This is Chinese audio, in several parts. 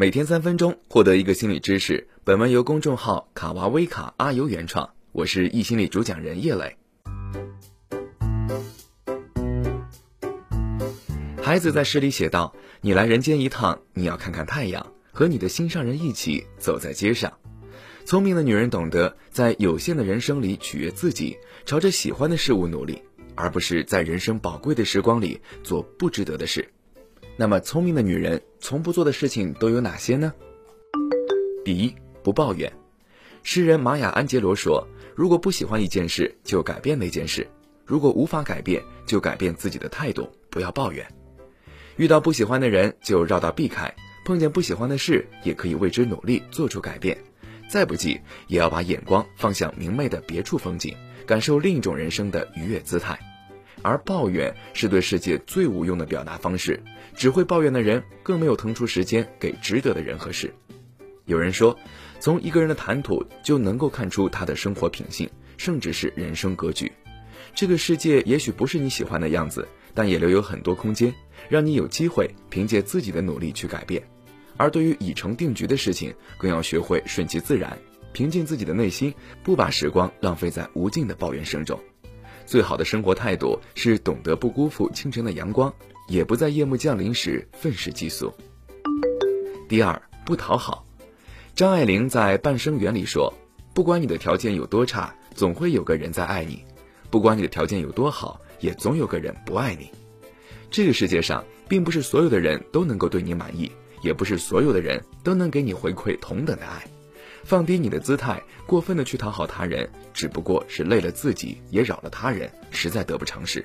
每天三分钟，获得一个心理知识。本文由公众号卡娃微卡阿尤原创，我是易心理主讲人叶磊。孩子在诗里写道：“你来人间一趟，你要看看太阳，和你的心上人一起走在街上。”聪明的女人懂得在有限的人生里取悦自己，朝着喜欢的事物努力，而不是在人生宝贵的时光里做不值得的事。那么，聪明的女人从不做的事情都有哪些呢？第一，不抱怨。诗人玛雅·安杰罗说：“如果不喜欢一件事，就改变那件事；如果无法改变，就改变自己的态度，不要抱怨。遇到不喜欢的人，就绕道避开；碰见不喜欢的事，也可以为之努力，做出改变。再不济，也要把眼光放向明媚的别处风景，感受另一种人生的愉悦姿态。”而抱怨是对世界最无用的表达方式，只会抱怨的人更没有腾出时间给值得的人和事。有人说，从一个人的谈吐就能够看出他的生活品性，甚至是人生格局。这个世界也许不是你喜欢的样子，但也留有很多空间，让你有机会凭借自己的努力去改变。而对于已成定局的事情，更要学会顺其自然，平静自己的内心，不把时光浪费在无尽的抱怨声中。最好的生活态度是懂得不辜负清晨的阳光，也不在夜幕降临时愤世嫉俗。第二，不讨好。张爱玲在《半生缘》里说：“不管你的条件有多差，总会有个人在爱你；不管你的条件有多好，也总有个人不爱你。”这个世界上，并不是所有的人都能够对你满意，也不是所有的人都能给你回馈同等的爱。放低你的姿态，过分的去讨好他人，只不过是累了自己，也扰了他人，实在得不偿失。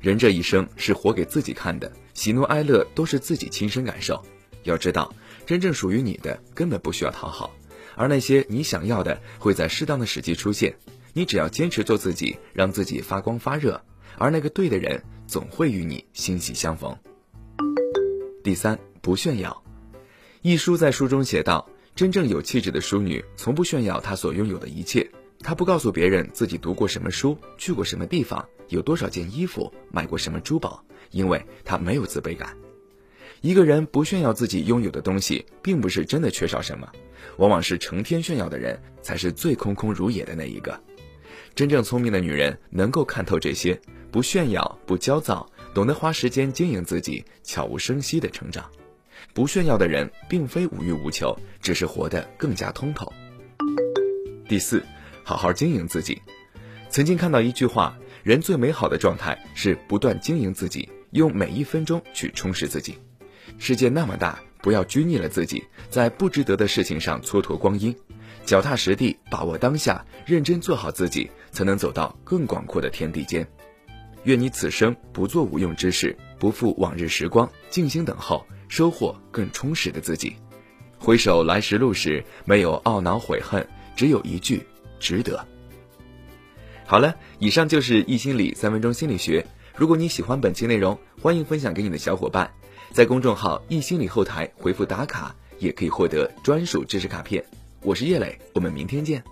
人这一生是活给自己看的，喜怒哀乐都是自己亲身感受。要知道，真正属于你的根本不需要讨好，而那些你想要的会在适当的时机出现。你只要坚持做自己，让自己发光发热，而那个对的人总会与你欣喜相逢。第三，不炫耀。一书在书中写道。真正有气质的淑女，从不炫耀她所拥有的一切。她不告诉别人自己读过什么书，去过什么地方，有多少件衣服，买过什么珠宝，因为她没有自卑感。一个人不炫耀自己拥有的东西，并不是真的缺少什么，往往是成天炫耀的人，才是最空空如也的那一个。真正聪明的女人能够看透这些，不炫耀，不焦躁，懂得花时间经营自己，悄无声息的成长。不炫耀的人，并非无欲无求，只是活得更加通透。第四，好好经营自己。曾经看到一句话：人最美好的状态是不断经营自己，用每一分钟去充实自己。世界那么大，不要拘泥了自己，在不值得的事情上蹉跎光阴，脚踏实地，把握当下，认真做好自己，才能走到更广阔的天地间。愿你此生不做无用之事，不负往日时光，静心等候。收获更充实的自己，回首来时路时，没有懊恼悔恨，只有一句值得。好了，以上就是易心理三分钟心理学。如果你喜欢本期内容，欢迎分享给你的小伙伴，在公众号易心理后台回复打卡，也可以获得专属知识卡片。我是叶磊，我们明天见。